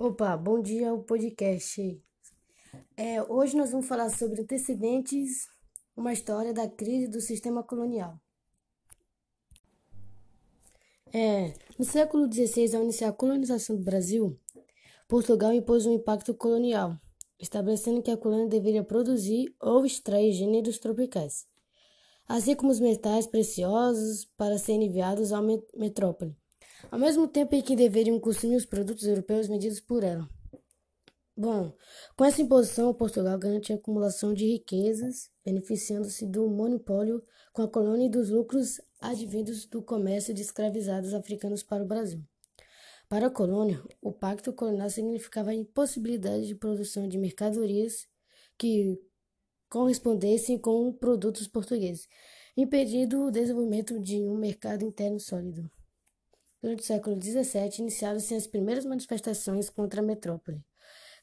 Opa, bom dia ao podcast. É, hoje nós vamos falar sobre antecedentes, uma história da crise do sistema colonial. É, no século XVI, ao iniciar a colonização do Brasil, Portugal impôs um impacto colonial, estabelecendo que a colônia deveria produzir ou extrair gêneros tropicais, assim como os metais preciosos para serem enviados à metrópole ao mesmo tempo em que deveriam consumir os produtos europeus vendidos por ela. Bom, com essa imposição, Portugal garante a acumulação de riquezas, beneficiando-se do monopólio com a colônia e dos lucros advindos do comércio de escravizados africanos para o Brasil. Para a colônia, o pacto colonial significava a impossibilidade de produção de mercadorias que correspondessem com produtos portugueses, impedindo o desenvolvimento de um mercado interno sólido. Durante o século XVII, iniciaram-se as primeiras manifestações contra a metrópole,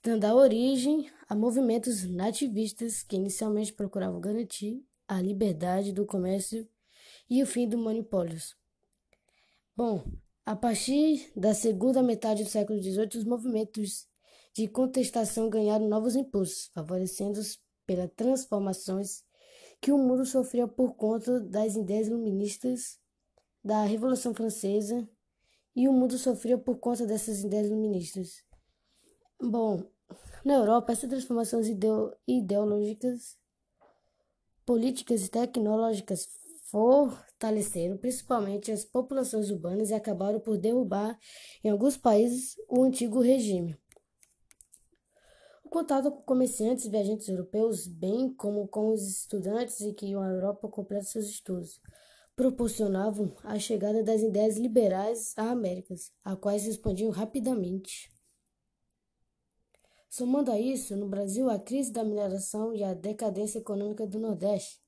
dando origem a movimentos nativistas que inicialmente procuravam garantir a liberdade do comércio e o fim do monopólios. Bom, a partir da segunda metade do século XVIII, os movimentos de contestação ganharam novos impulsos, favorecendo-os pelas transformações que o mundo sofria por conta das ideias iluministas da Revolução Francesa e o mundo sofreu por conta dessas ideias iluministas. Bom, na Europa, essas transformações ideológicas, políticas e tecnológicas fortaleceram principalmente as populações urbanas e acabaram por derrubar, em alguns países, o antigo regime. O contato com comerciantes e viajantes europeus, bem como com os estudantes que iam à Europa completar seus estudos, proporcionavam a chegada das ideias liberais à Américas, a quais se expandiam rapidamente. Somando a isso, no Brasil, a crise da mineração e a decadência econômica do Nordeste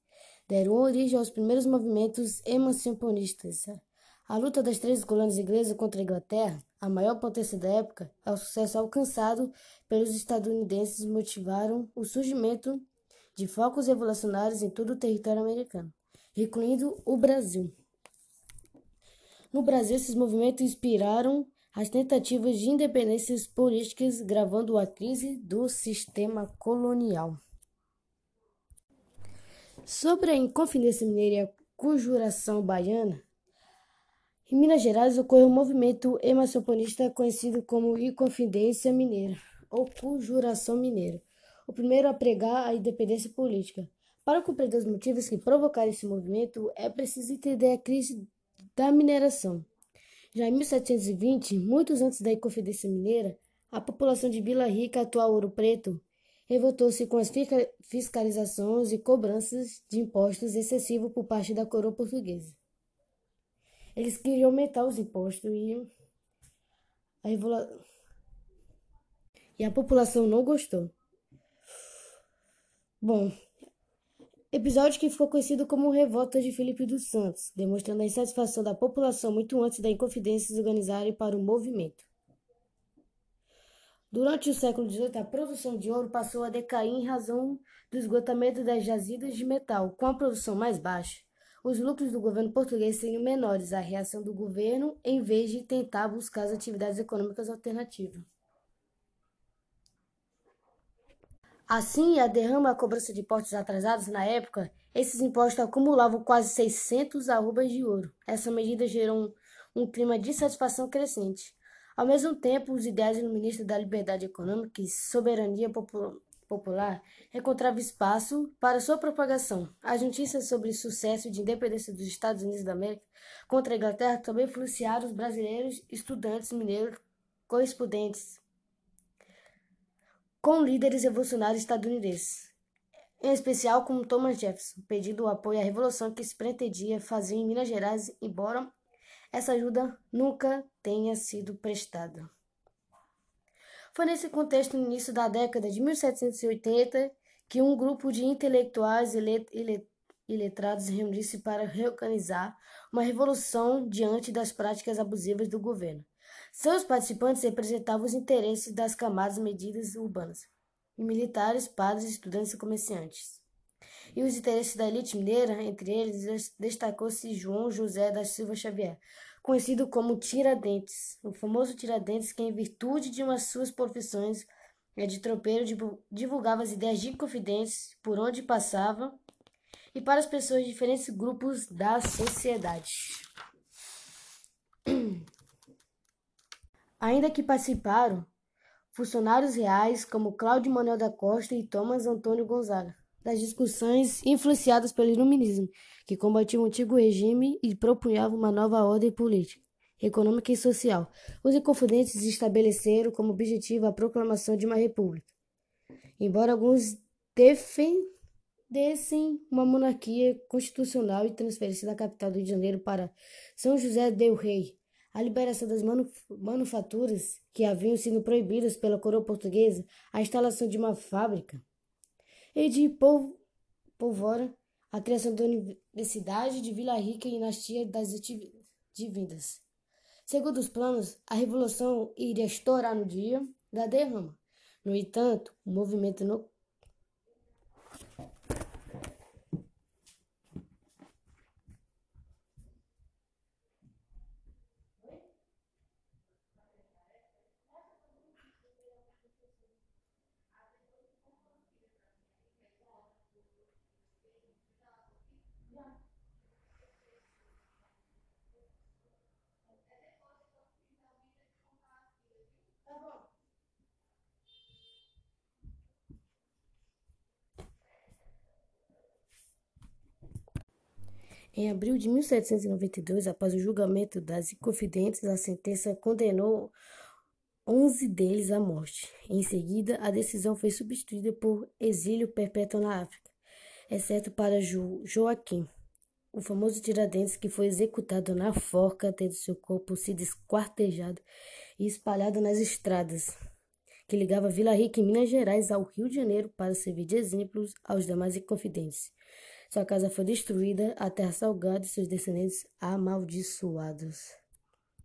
deram origem aos primeiros movimentos emancipanistas. A luta das três colônias inglesas contra a Inglaterra, a maior potência da época, ao sucesso alcançado pelos estadunidenses motivaram o surgimento de focos revolucionários em todo o território americano incluindo o Brasil. No Brasil, esses movimentos inspiraram as tentativas de independências políticas, gravando a crise do sistema colonial. Sobre a Inconfidência Mineira e a Conjuração Baiana, em Minas Gerais ocorreu um movimento emancipacionista conhecido como Inconfidência Mineira ou Conjuração Mineira, o primeiro a pregar a independência política. Para compreender os motivos que provocaram esse movimento, é preciso entender a crise da mineração. Já em 1720, muitos antes da Inconfidência Mineira, a população de Vila Rica, atual Ouro Preto, revoltou-se com as fiscalizações e cobranças de impostos excessivos por parte da coroa portuguesa. Eles queriam aumentar os impostos e a, e a população não gostou. Bom, Episódio que ficou conhecido como Revolta de Felipe dos Santos, demonstrando a insatisfação da população muito antes da Inconfidência se organizarem para o movimento. Durante o século XVIII, a produção de ouro passou a decair em razão do esgotamento das jazidas de metal. Com a produção mais baixa, os lucros do governo português seriam menores. A reação do governo, em vez de tentar buscar as atividades econômicas alternativas. Assim, a derrama a cobrança de impostos atrasados na época, esses impostos acumulavam quase 600 arrobas de ouro. Essa medida gerou um, um clima de insatisfação crescente. Ao mesmo tempo, os ideais do ministro da Liberdade Econômica e Soberania Popular encontravam espaço para sua propagação. As notícias sobre o sucesso de independência dos Estados Unidos da América contra a Inglaterra também influenciaram os brasileiros, estudantes mineiros, correspondentes com líderes revolucionários estadunidenses, em especial com Thomas Jefferson, pedindo o apoio à revolução que se pretendia fazer em Minas Gerais, embora essa ajuda nunca tenha sido prestada. Foi nesse contexto, no início da década de 1780, que um grupo de intelectuais e letrados reuniu-se para reorganizar uma revolução diante das práticas abusivas do governo. Seus participantes representavam os interesses das camadas medidas urbanas, e militares, padres, estudantes e comerciantes. E os interesses da elite mineira, entre eles destacou-se João José da Silva Xavier, conhecido como Tiradentes, o famoso Tiradentes que, em virtude de uma suas profissões é de tropeiro, divulgava as ideias de confidentes por onde passava e para as pessoas de diferentes grupos da sociedade. Ainda que participaram funcionários reais como Cláudio Manuel da Costa e Thomas Antônio Gonzaga das discussões influenciadas pelo iluminismo, que combatia o antigo regime e propunhava uma nova ordem política, econômica e social. Os inconfidentes estabeleceram como objetivo a proclamação de uma república. Embora alguns defendessem uma monarquia constitucional e transferência da capital do Rio de Janeiro para São José del Rei, a liberação das manufaturas que haviam sido proibidas pela coroa portuguesa, a instalação de uma fábrica e de Polvora, a criação da Universidade de Vila Rica e dinastia das divinas. Segundo os planos, a revolução iria estourar no dia da derrama. No entanto, o movimento não Em abril de 1792, após o julgamento das Inconfidentes, a sentença condenou 11 deles à morte. Em seguida, a decisão foi substituída por exílio perpétuo na África, exceto para jo Joaquim, o famoso Tiradentes, que foi executado na forca, tendo seu corpo sido esquartejado e espalhado nas estradas que ligava Vila Rica, em Minas Gerais, ao Rio de Janeiro para servir de exemplos aos demais Inconfidentes. Sua casa foi destruída, a terra salgada e seus descendentes amaldiçoados.